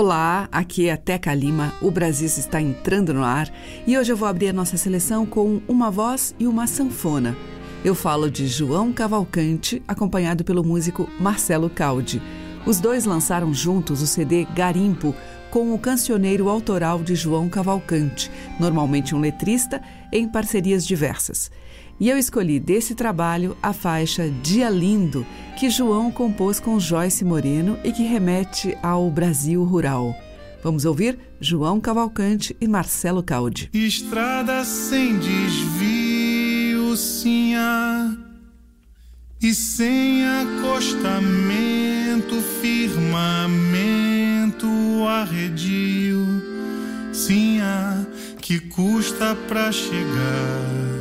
Olá, aqui é Teca Lima, o Brasil está entrando no ar e hoje eu vou abrir a nossa seleção com uma voz e uma sanfona. Eu falo de João Cavalcante, acompanhado pelo músico Marcelo Caldi. Os dois lançaram juntos o CD Garimpo, com o cancioneiro autoral de João Cavalcante, normalmente um letrista, em parcerias diversas. E eu escolhi desse trabalho a faixa Dia Lindo, que João compôs com Joyce Moreno e que remete ao Brasil rural. Vamos ouvir João Cavalcante e Marcelo Caldi. Estrada sem desvio, sinha, e sem acostamento, firmamento arredio, sinha, que custa pra chegar.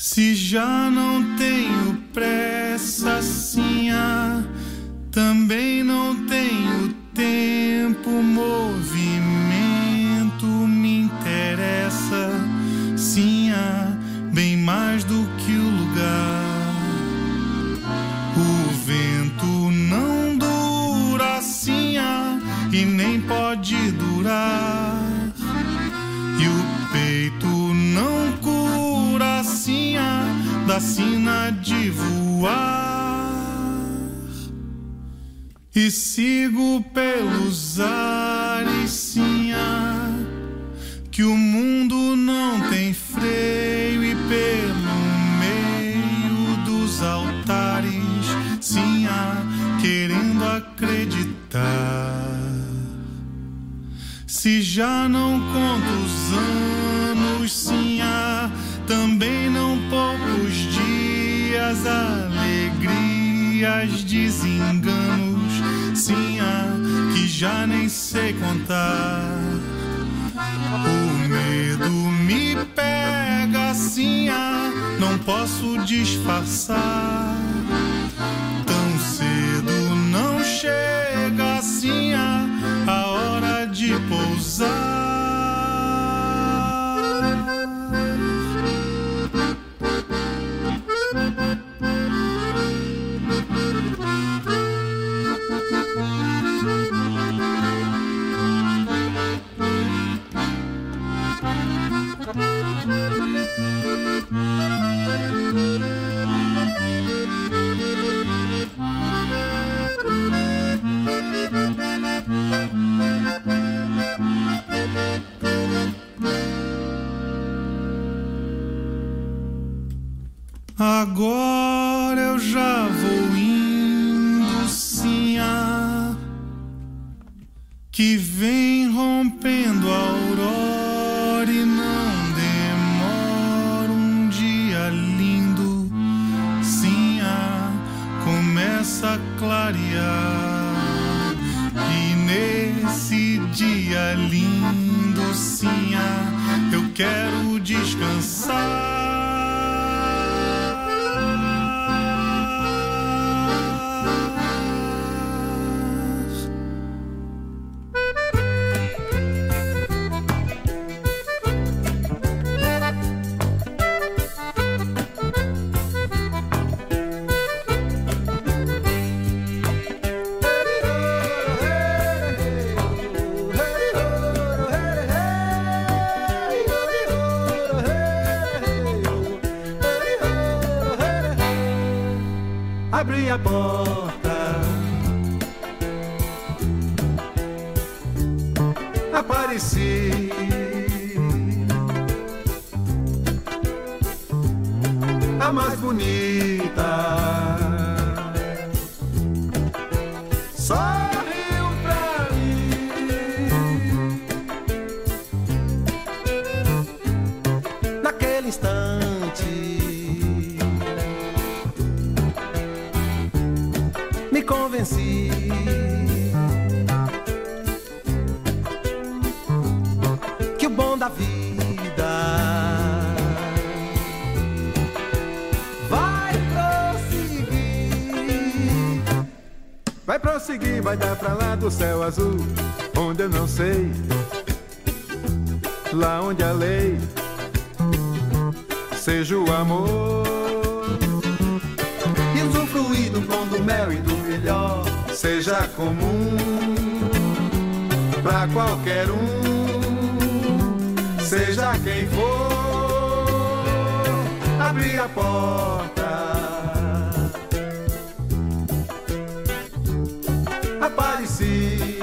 Se já não tenho pressa, sinha, também não tenho tempo, movimento me interessa, sinha, bem mais do que o lugar. O vento não dura, sinha, e nem pode durar, da sina de voar. E sigo pelos ares, sinha, que o mundo não tem freio e pelo meio dos altares, sinha, querendo acreditar. Se já não conto os anos, sinha, também dias, alegrias, desenganos, sinha, que já nem sei contar. O medo me pega, sinha, não posso disfarçar. Tão cedo não chega, sinha, a hora de pousar. Agora eu já vou indo, sinha, que vem rompendo a aurora e não demora um dia lindo, sinha, começa a clarear e nesse dia lindo, sinha, eu quero descansar. Do céu azul, onde eu não sei. Lá onde a lei seja o amor. E usufruir do pão do mel e do melhor seja comum pra qualquer um, seja quem for, abrir a porta. Apareci.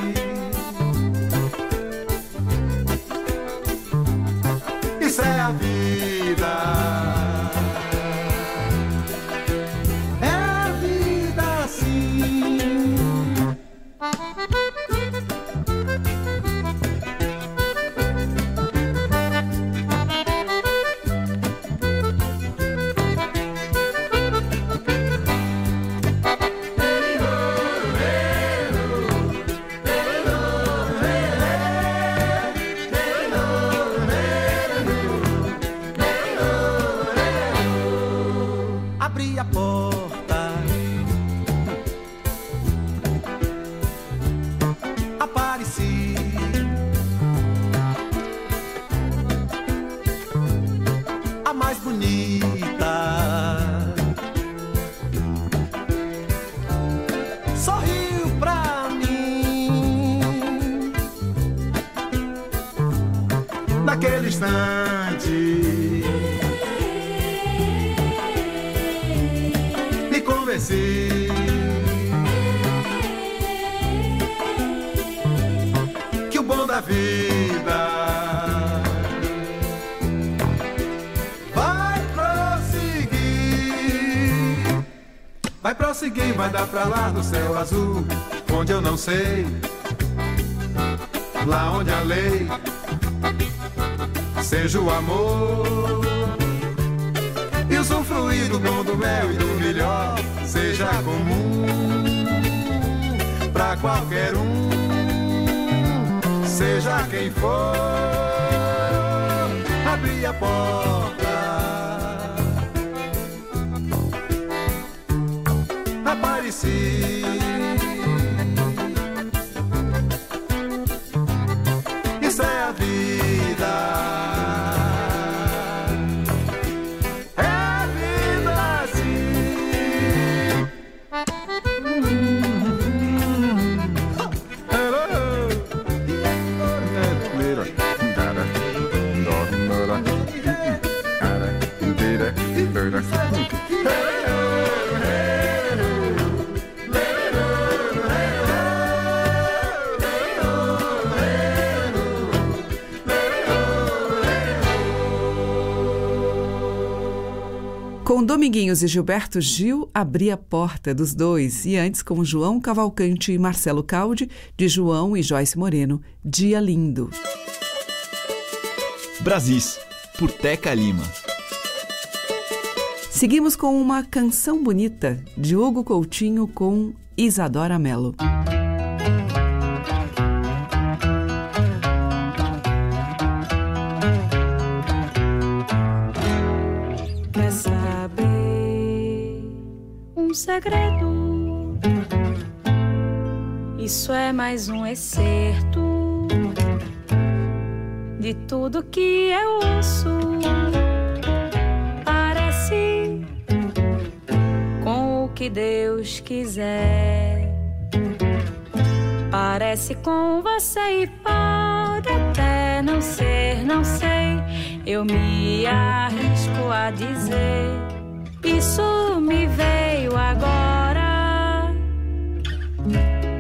Vai prosseguir, vai dar pra lá do céu azul, onde eu não sei. Lá onde a lei seja o amor e usufruir do bom do mel e do melhor seja comum pra qualquer um, seja quem for, abrir a porta. Apareci. Dominguinhos e Gilberto Gil, abri a porta dos dois. E antes, com João Cavalcante e Marcelo Caldi, de João e Joyce Moreno, Dia Lindo. Brasis, por Teca Lima. Seguimos com uma canção bonita, de Hugo Coutinho com Isadora Mello. Segredo? Isso é mais um excerto de tudo que eu ouço. Parece com o que Deus quiser. Parece com você e pode até não ser, não sei. Eu me arrisco a dizer. Isso me veio agora.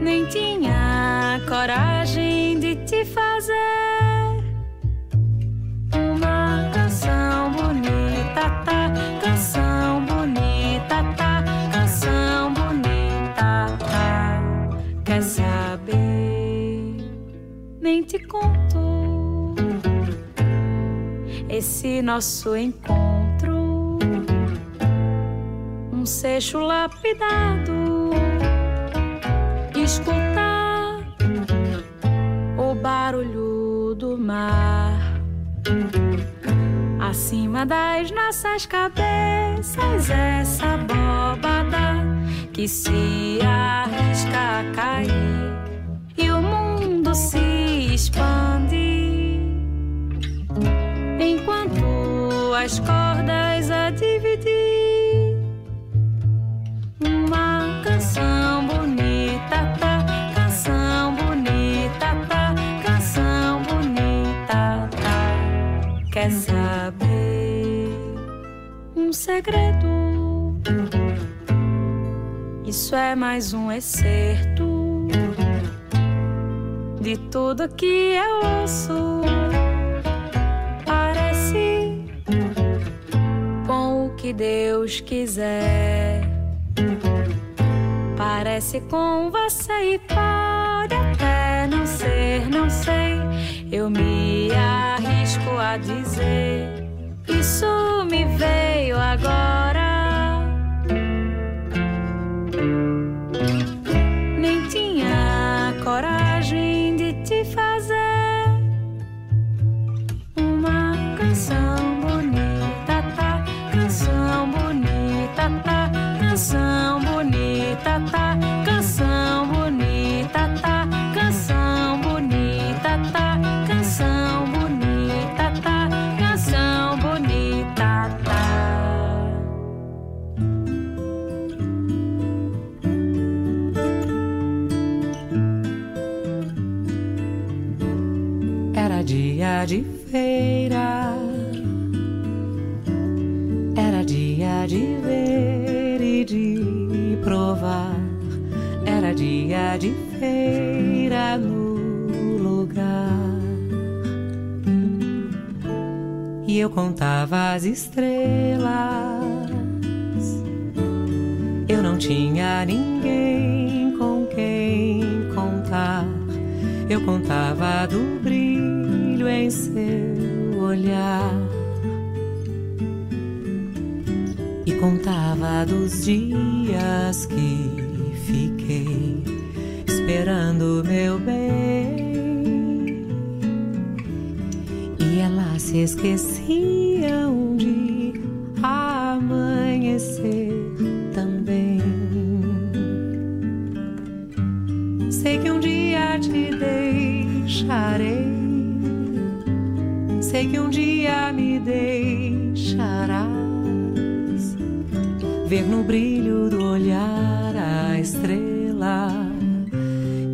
Nem tinha coragem de te fazer uma canção bonita, tá? Canção bonita, tá? Canção bonita, tá? Quer saber? Nem te conto esse nosso encontro. Seixo lapidado escutar o barulho do mar acima das nossas cabeças. Essa abóbada que se arrisca a cair e o mundo se expande enquanto as cordas a dividir. Canção bonita, tá? Canção bonita, tá? Canção bonita, tá? Quer saber um segredo? Isso é mais um excerto de tudo que eu ouço. Parece com o que Deus quiser. Parece com você e pode até não ser, não sei. Eu me arrisco a dizer. Isso me veio agora. Eu contava as estrelas, eu não tinha ninguém com quem contar. Eu contava do brilho em seu olhar. E contava dos dias que fiquei esperando meu bem se esqueciam de amanhecer também. Sei que um dia te deixarei. Sei que um dia me deixarás ver no brilho do olhar a estrela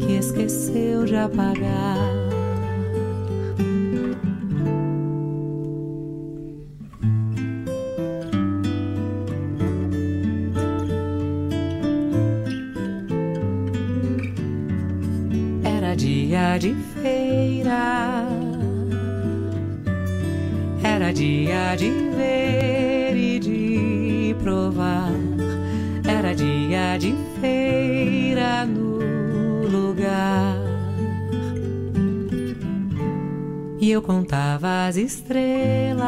que esqueceu de apagar. Dia de ver e de provar, era dia de feira no lugar. E eu contava as estrelas,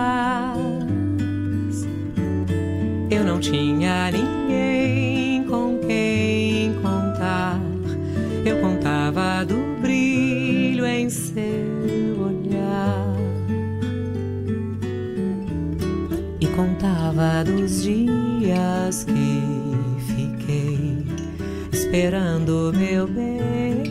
eu não tinha ninguém com quem contar. Eu contava do dos dias que fiquei esperando meu bem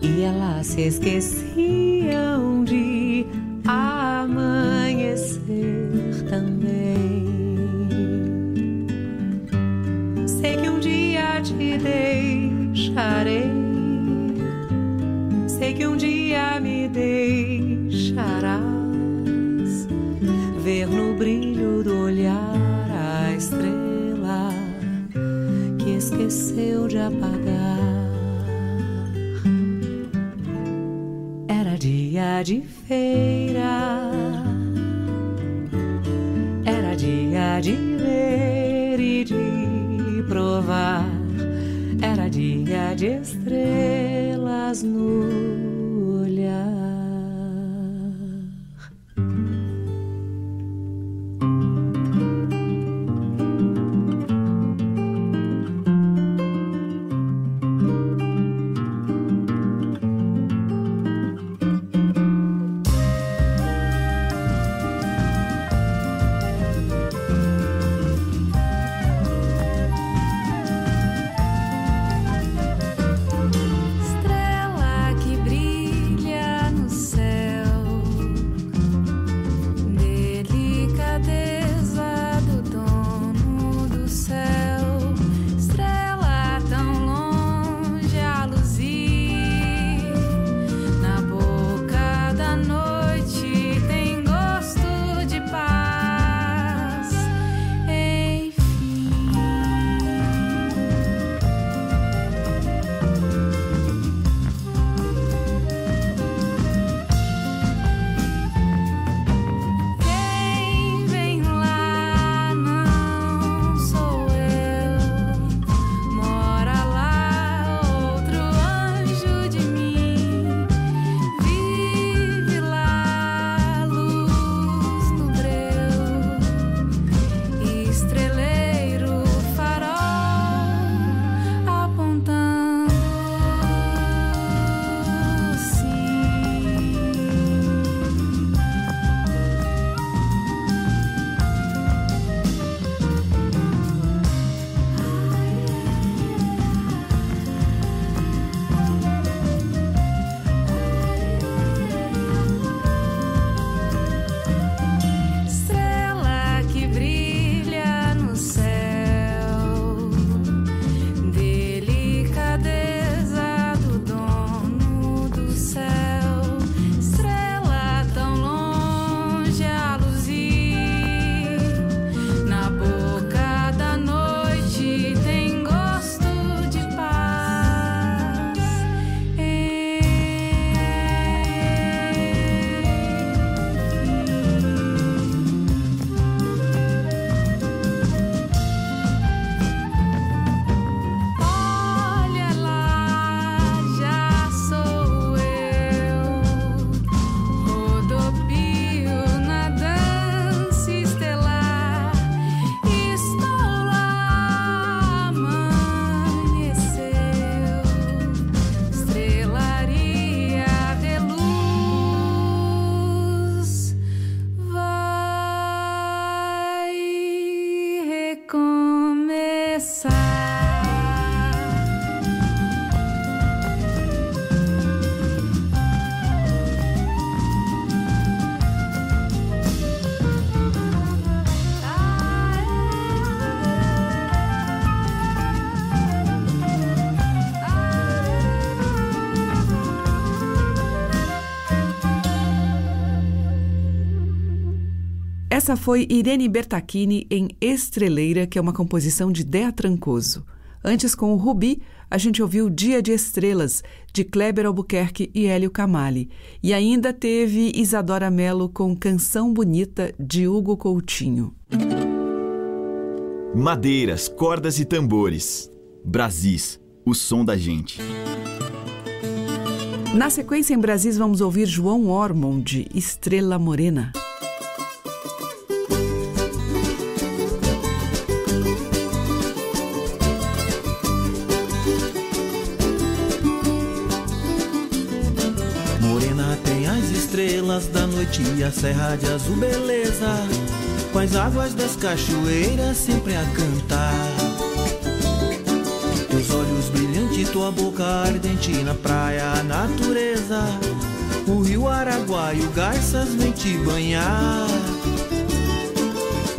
e elas se esqueciam de amanhecer também. Sei que um dia te deixarei. Sei que um dia esqueceu de apagar. Era dia de feira, Essa foi Irene Bertacchini em Estreleira, que é uma composição de Dea Trancoso. Antes, com o Rubi, a gente ouviu Dia de Estrelas, de Kleber Albuquerque e Hélio Camali. E ainda teve Isadora Mello com Canção Bonita, de Hugo Coutinho. Madeiras, cordas e tambores. Brasis, o som da gente. Na sequência, em Brasis, vamos ouvir João Ormond, Estrela Morena. Da noite e a serra de azul beleza, com as águas das cachoeiras sempre a cantar. Teus olhos brilhantes, tua boca ardente na praia, a natureza, o rio Araguaia, o garças vem te banhar.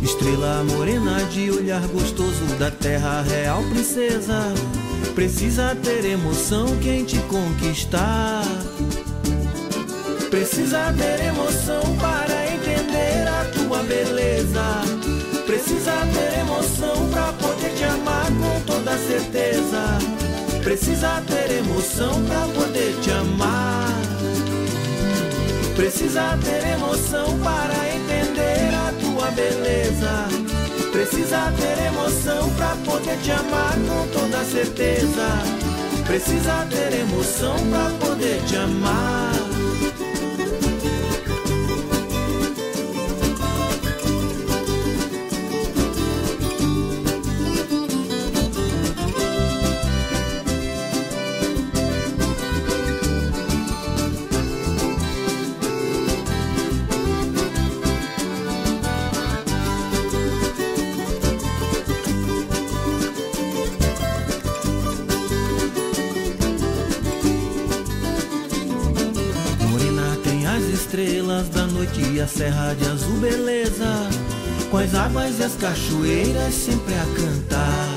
Estrela morena de olhar gostoso da terra real princesa, precisa ter emoção quem te conquistar. Precisa ter emoção para entender a tua beleza. Precisa ter emoção para poder te amar com toda certeza. Precisa ter emoção para poder te amar. Precisa ter emoção para entender a tua beleza. Precisa ter emoção para poder te amar com toda certeza. Precisa ter emoção para poder te amar. Noite a serra de azul beleza, com as águas e as cachoeiras sempre a cantar.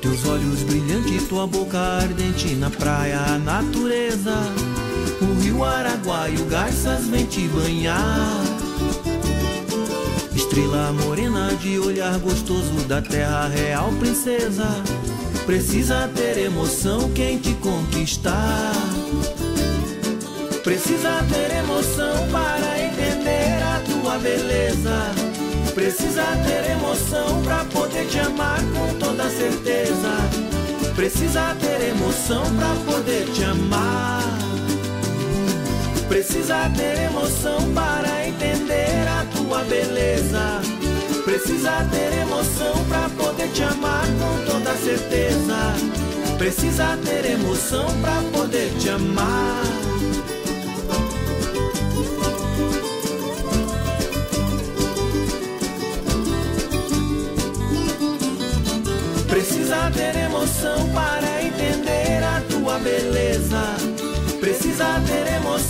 Teus olhos brilhantes, tua boca ardente na praia, a natureza, o rio Araguaia, o garças vem te banhar. Estrela morena de olhar gostoso da terra real, princesa. Precisa ter emoção quem te conquistar. Precisa ter emoção para entender a tua beleza. Precisa ter emoção para poder te amar com toda certeza. Precisa ter emoção para poder te amar. Precisa ter emoção para entender a tua beleza. Precisa ter emoção para poder te amar com toda certeza. Precisa ter emoção para poder te amar.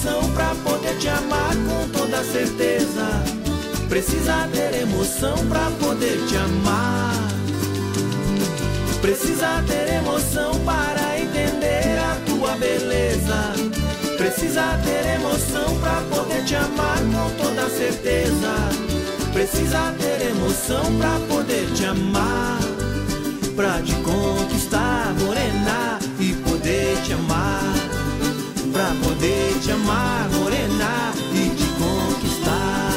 Ter emoção para poder te amar com toda certeza. Precisa ter emoção para poder te amar. Precisa ter emoção para entender a tua beleza. Precisa ter emoção para poder te amar com toda certeza. Precisa ter emoção para poder te amar pra te conquistar, morena, e poder te amar. Pra poder te amar, morena, e te conquistar.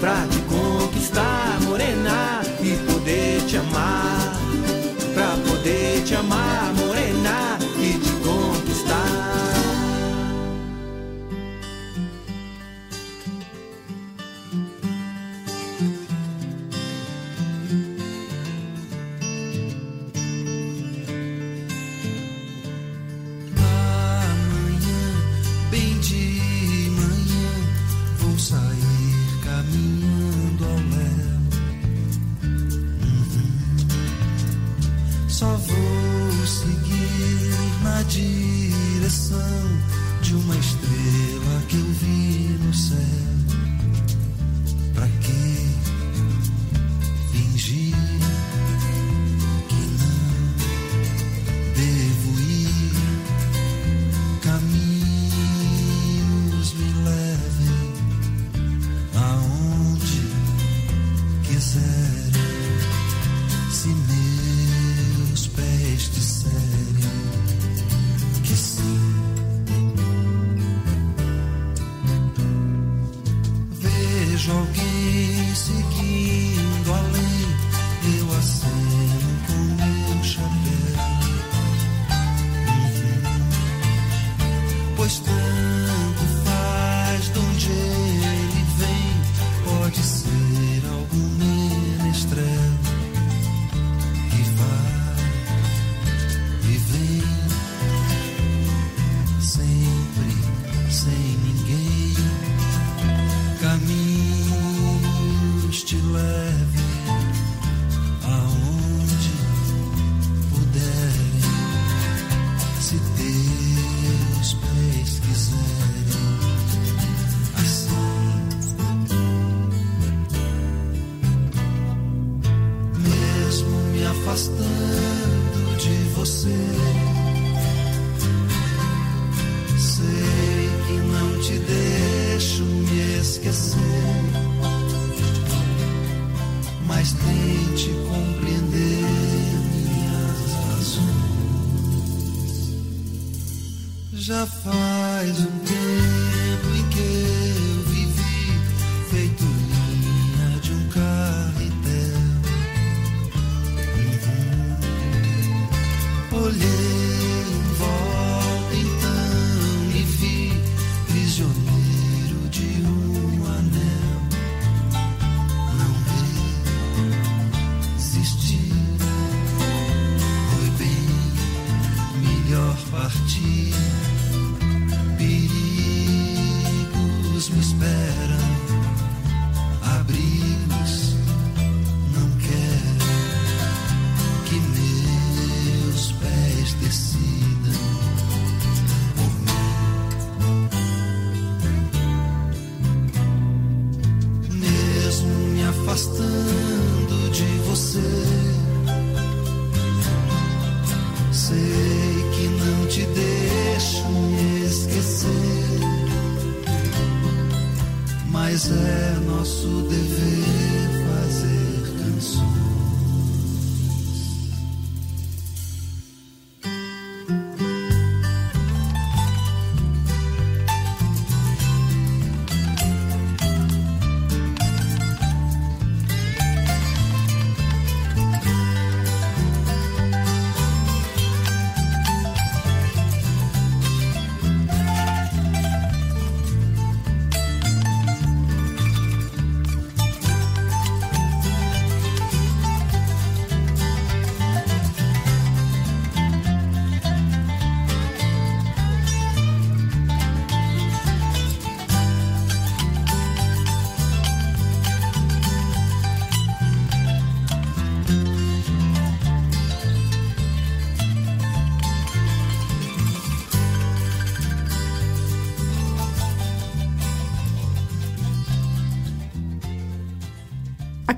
Pra te conquistar, morena, e poder te amar. uma estrela que eu vi no céu. Pra que fingir que não devo ir? Caminhos me levem aonde quiser.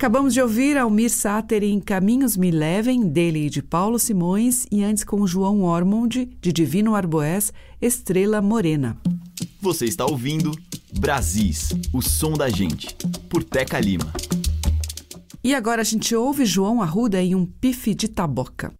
Acabamos de ouvir Almir Sater em Caminhos Me Levem, dele e de Paulo Simões, e antes com João Ormond, de Divino Arboés, Estrela Morena. Você está ouvindo Brasis, o som da gente, por Teca Lima. E agora a gente ouve João Arruda em um pife de taboca.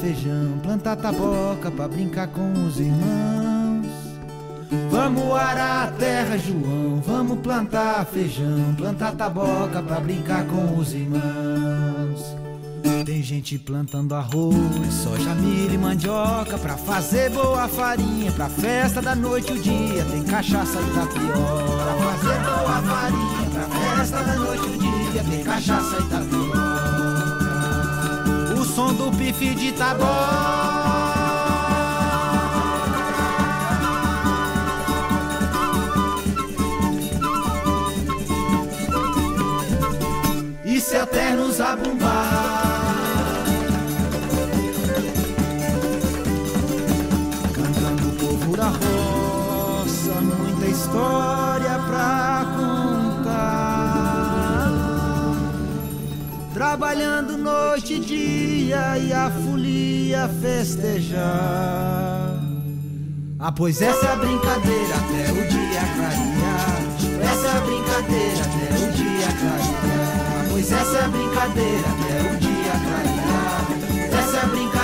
Feijão, plantar taboca pra brincar com os irmãos. Vamos arar a terra, João. Vamos plantar feijão, plantar taboca pra brincar com os irmãos. Tem gente plantando arroz, soja, milho e mandioca pra fazer boa farinha. Pra festa da noite o dia tem cachaça e tapioca. Pra fazer boa farinha, pra festa da noite o dia tem cachaça e tapioca. Som do pife de taboca. E seu terno zabumbar Cantando o povo da roça Muita história Trabalhando noite e dia E a folia festejar. Ah, pois essa é a brincadeira Até o dia clarear. Essa é a brincadeira Até o dia clarear. Ah, pois essa é a brincadeira Até o dia clarear. Essa é a brincadeira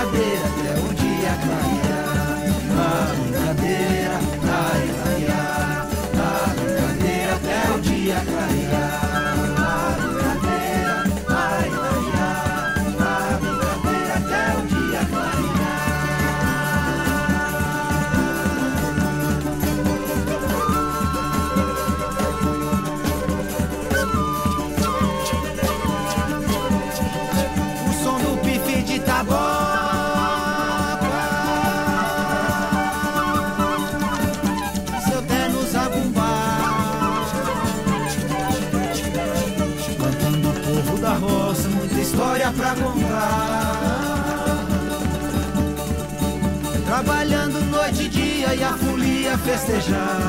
folia festejar.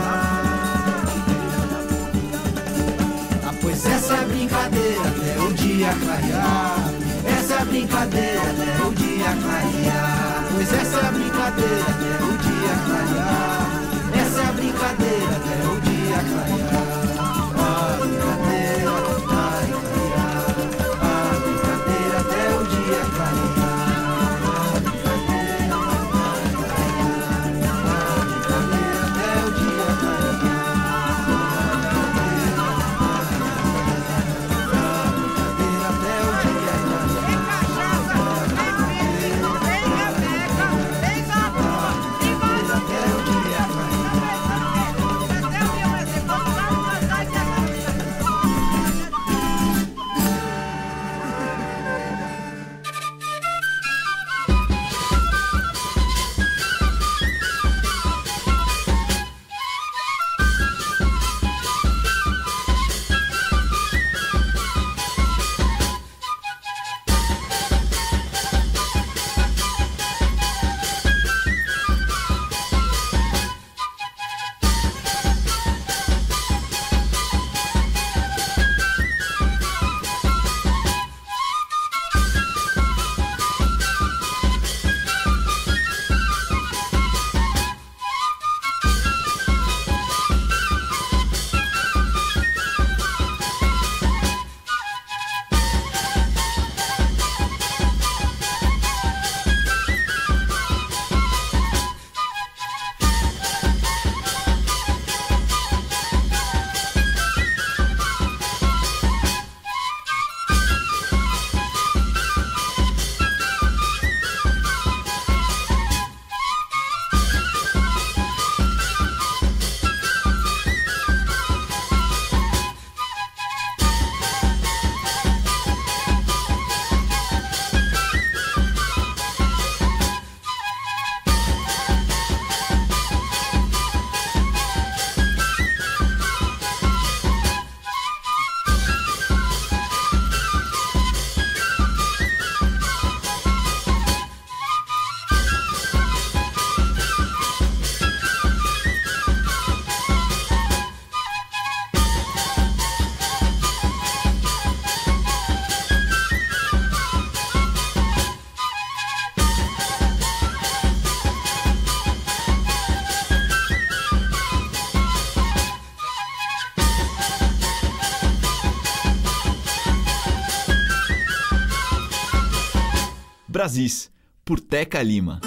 Ah, pois essa é brincadeira até o dia clarear. Essa é brincadeira até o dia clarear. Pois essa é brincadeira até o dia clarear. Essa é brincadeira Brasis, por Teca Lima.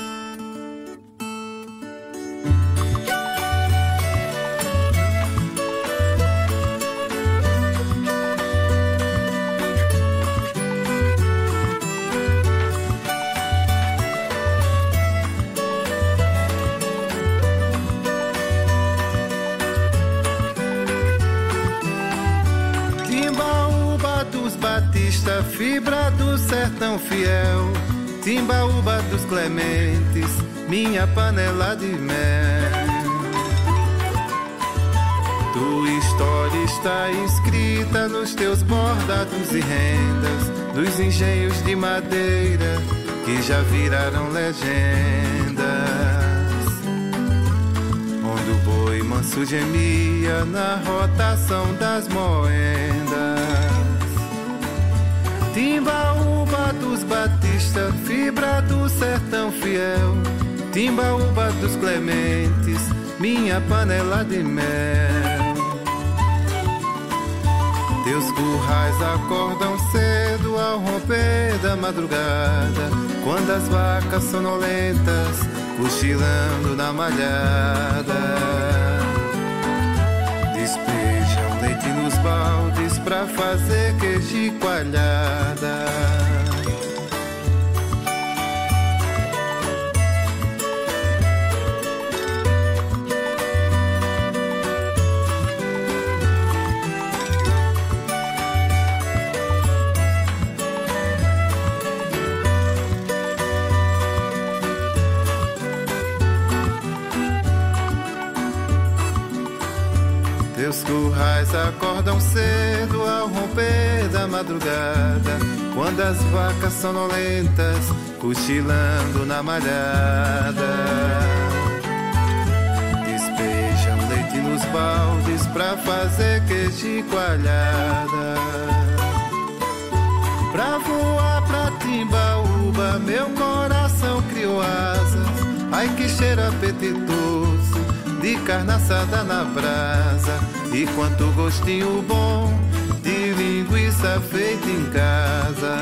Fibra do sertão fiel. Dos Clementes, minha panela de mel. Tua história está escrita nos teus bordados e rendas, dos engenhos de madeira que já viraram legendas. Onde o boi manso gemia na rotação das moendas. Timbaúba dos Batista, do sertão fiel. Timbaúba dos Clementes, minha panela de mel. Teus currais acordam cedo ao romper da madrugada, quando as vacas sonolentas cochilando na malhada. Despejam leite nos baldes pra fazer queijo coalhada. Madrugada, quando as vacas sonolentas cochilando na malhada. Leite nos baldes pra fazer queijo coalhada. Pra voar pra Timbaúba, meu coração criou asas. Ai que cheiro apetitoso de carne assada na brasa. E quanto gostinho bom feita em casa.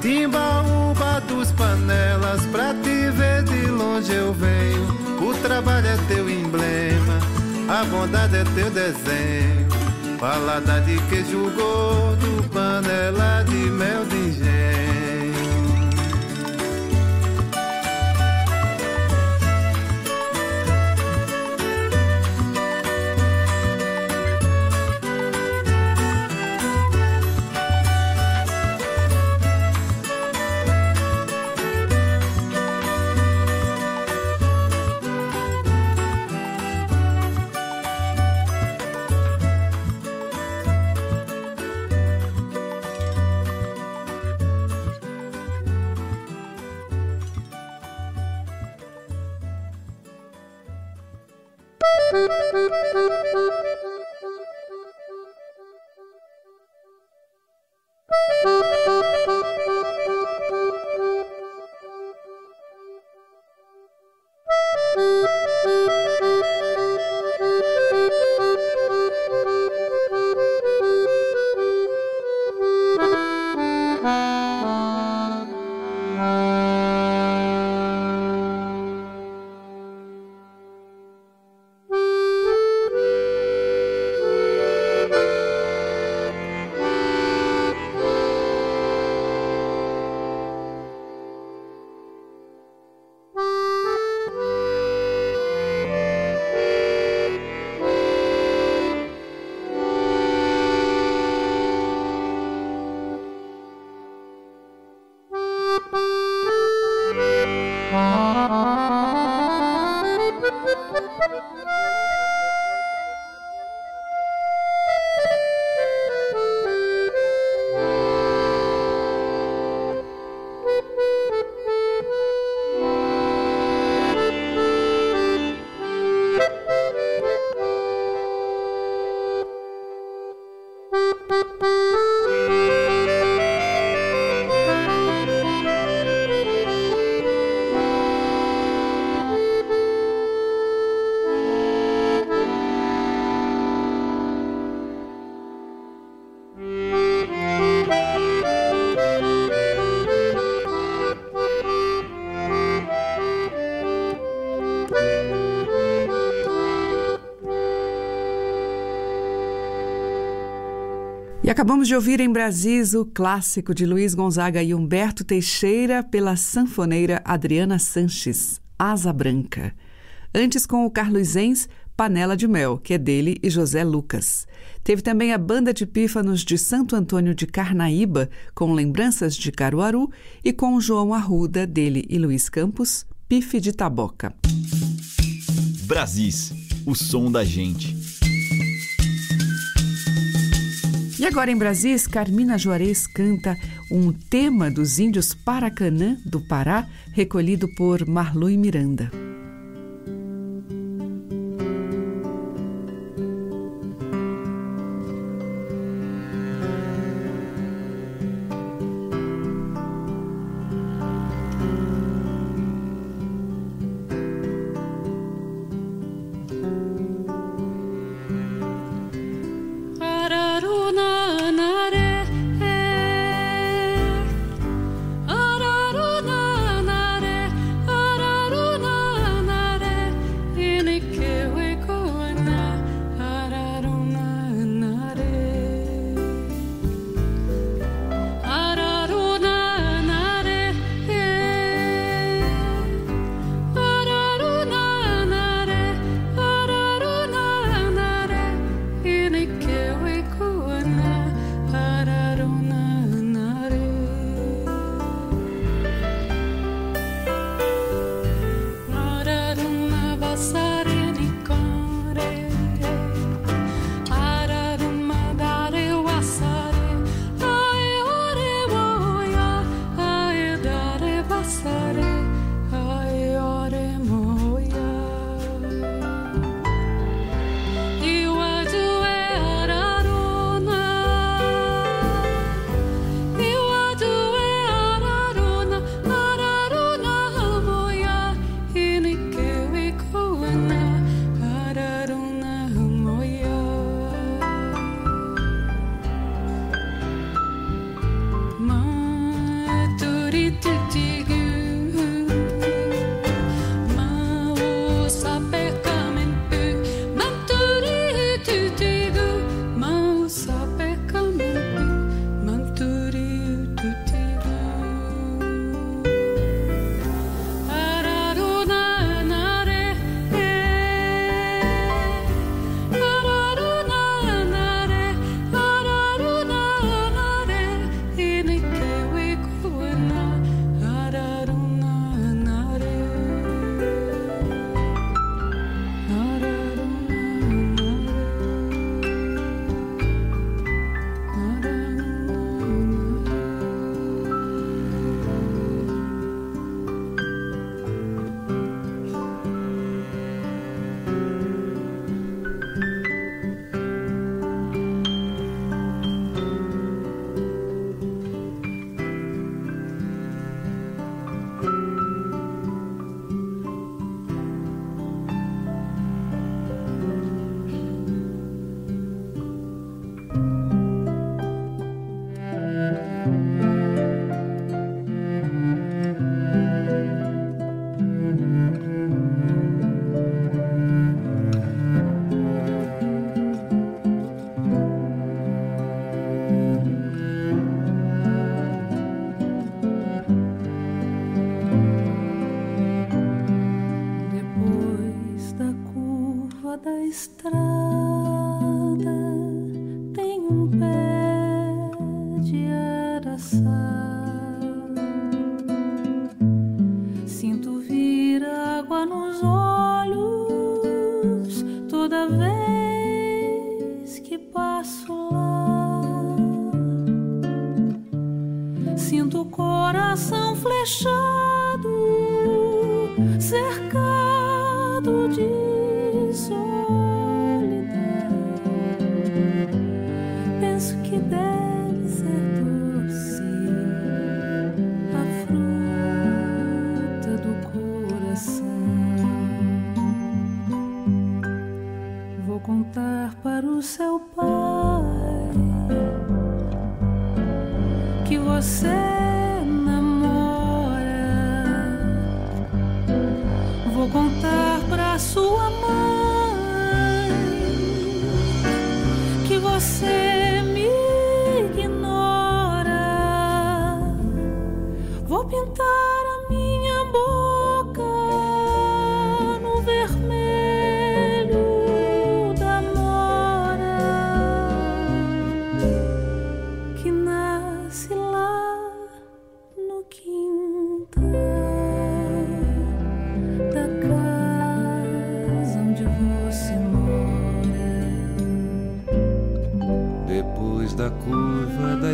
Timbaúba dos panelas, pra te ver de longe eu venho. O trabalho é teu emblema, a bondade é teu desenho. Palada de queijo gordo, panela de mel de engenho. Música E acabamos de ouvir em Brasis o clássico de Luiz Gonzaga e Humberto Teixeira pela sanfoneira Adriana Sanches, Asa Branca. Antes com o Carluizense, Panela de Mel, que é dele e José Lucas. Teve também a Banda de Pífanos de Santo Antônio de Carnaíba, com lembranças de Caruaru, e com João Arruda, dele e Luiz Campos, Pife de Taboca. Brasis, o som da gente. E agora em Brasis, Carmina Juarez canta um tema dos índios Paracanã, do Pará, recolhido por Marlui Miranda.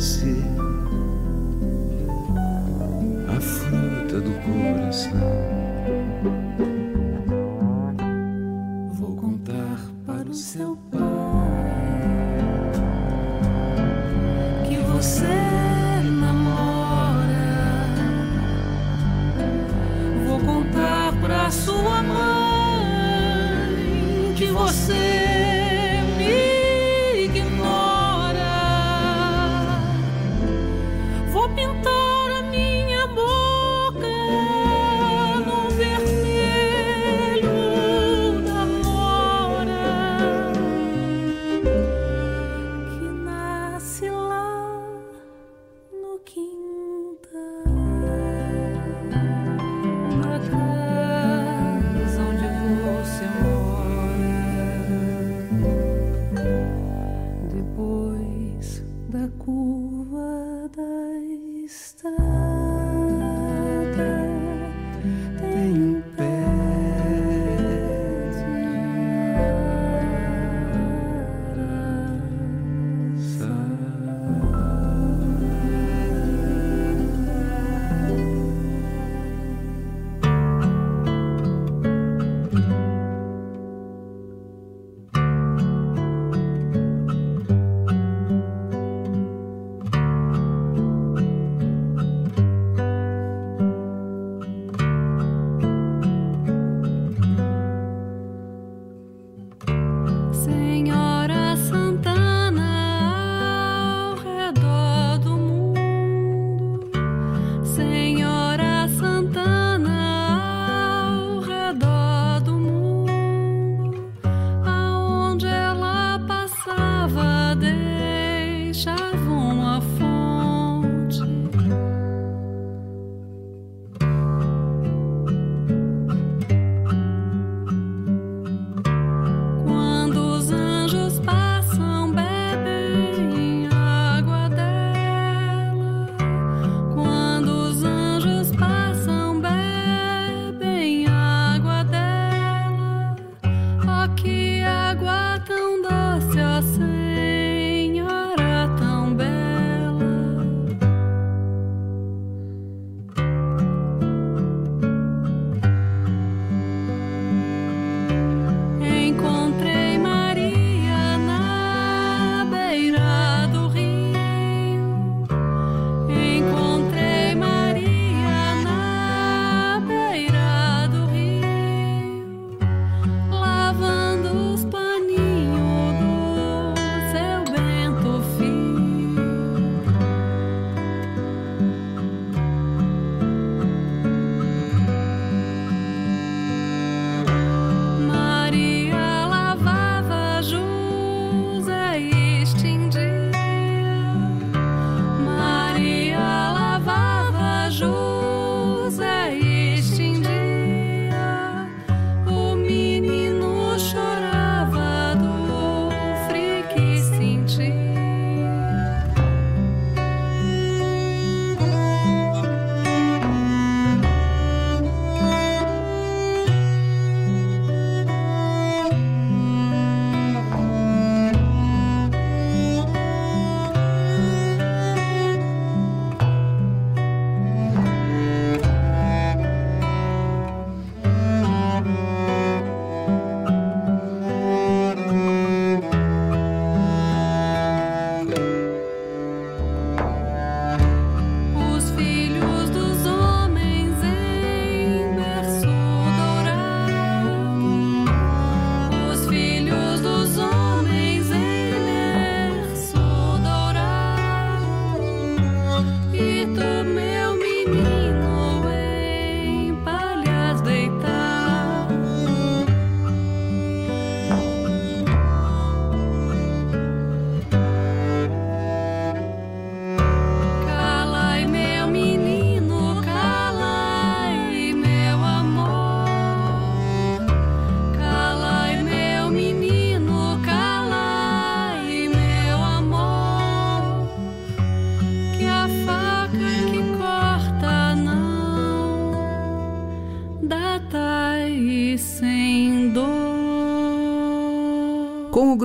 see.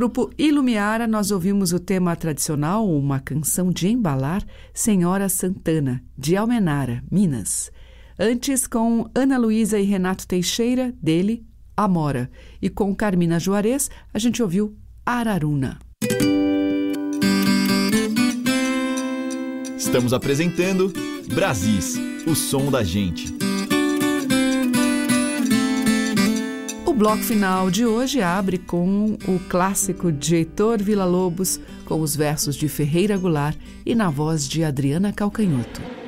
Grupo Ilumiara, nós ouvimos o tema tradicional, uma canção de embalar, Senhora Santana, de Almenara, Minas. Antes, com Ana Luísa e Renato Teixeira, dele, Amora. E com Carmina Juarez, a gente ouviu Araruna. Estamos apresentando Brasis, o som da gente. Bloco final de hoje abre com o clássico de Heitor Villa-Lobos, com os versos de Ferreira Goulart e na voz de Adriana Calcanhoto.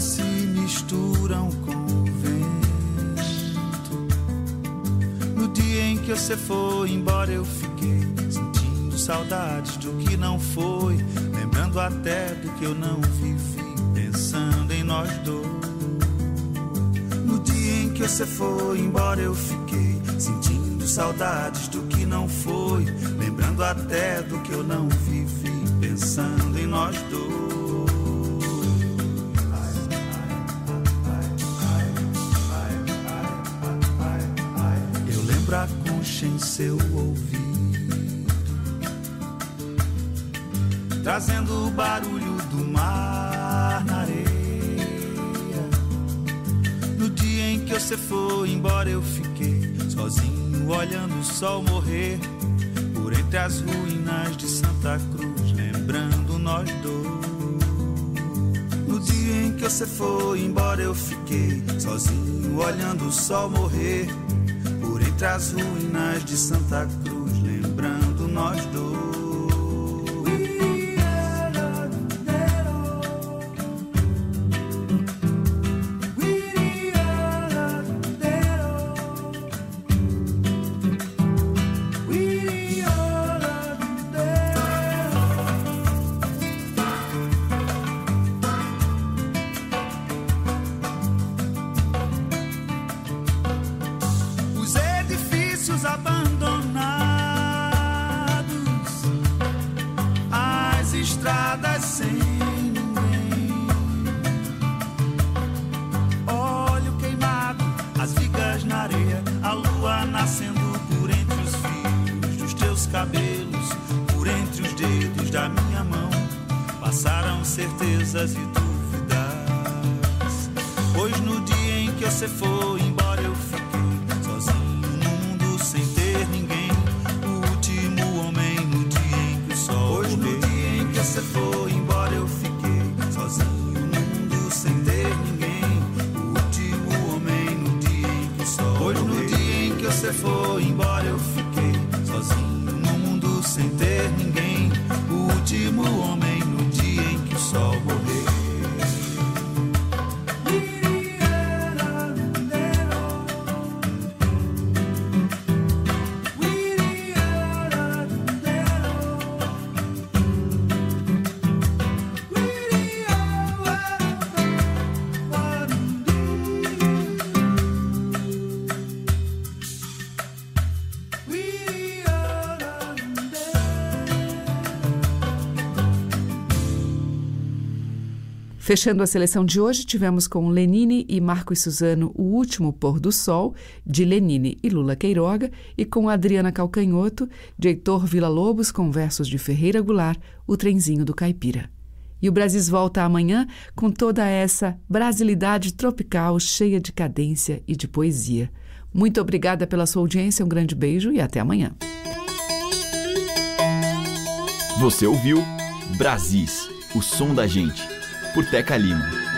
Se misturam com o vento. No dia em que você foi embora, eu fiquei sentindo saudades do que não foi, lembrando até do que eu não vivi, pensando em nós dois. No dia em que você foi embora, eu fiquei sentindo saudades do que não foi, lembrando até do que eu não vivi, pensando em nós dois. Em seu ouvido, trazendo o barulho do mar na areia. No dia em que você foi embora, eu fiquei sozinho, olhando o sol morrer por entre as ruínas de Santa Cruz, lembrando nós dois. No dia em que você foi embora, eu fiquei sozinho, olhando o sol morrer entre as ruínas de Santa Cruz, certezas e dúvidas. Pois no dia em que você foi embora, Fechando a seleção de hoje, tivemos com Lenine e Marcos Suzano O Último Pôr do Sol, de Lenine e Lula Queiroga, e com Adriana Calcanhoto, de Heitor Villa-Lobos, com versos de Ferreira Goulart, O Trenzinho do Caipira. E o Brasis volta amanhã com toda essa brasilidade tropical cheia de cadência e de poesia. Muito obrigada pela sua audiência, um grande beijo e até amanhã. Você ouviu Brasis, o som da gente, por Teca Lima.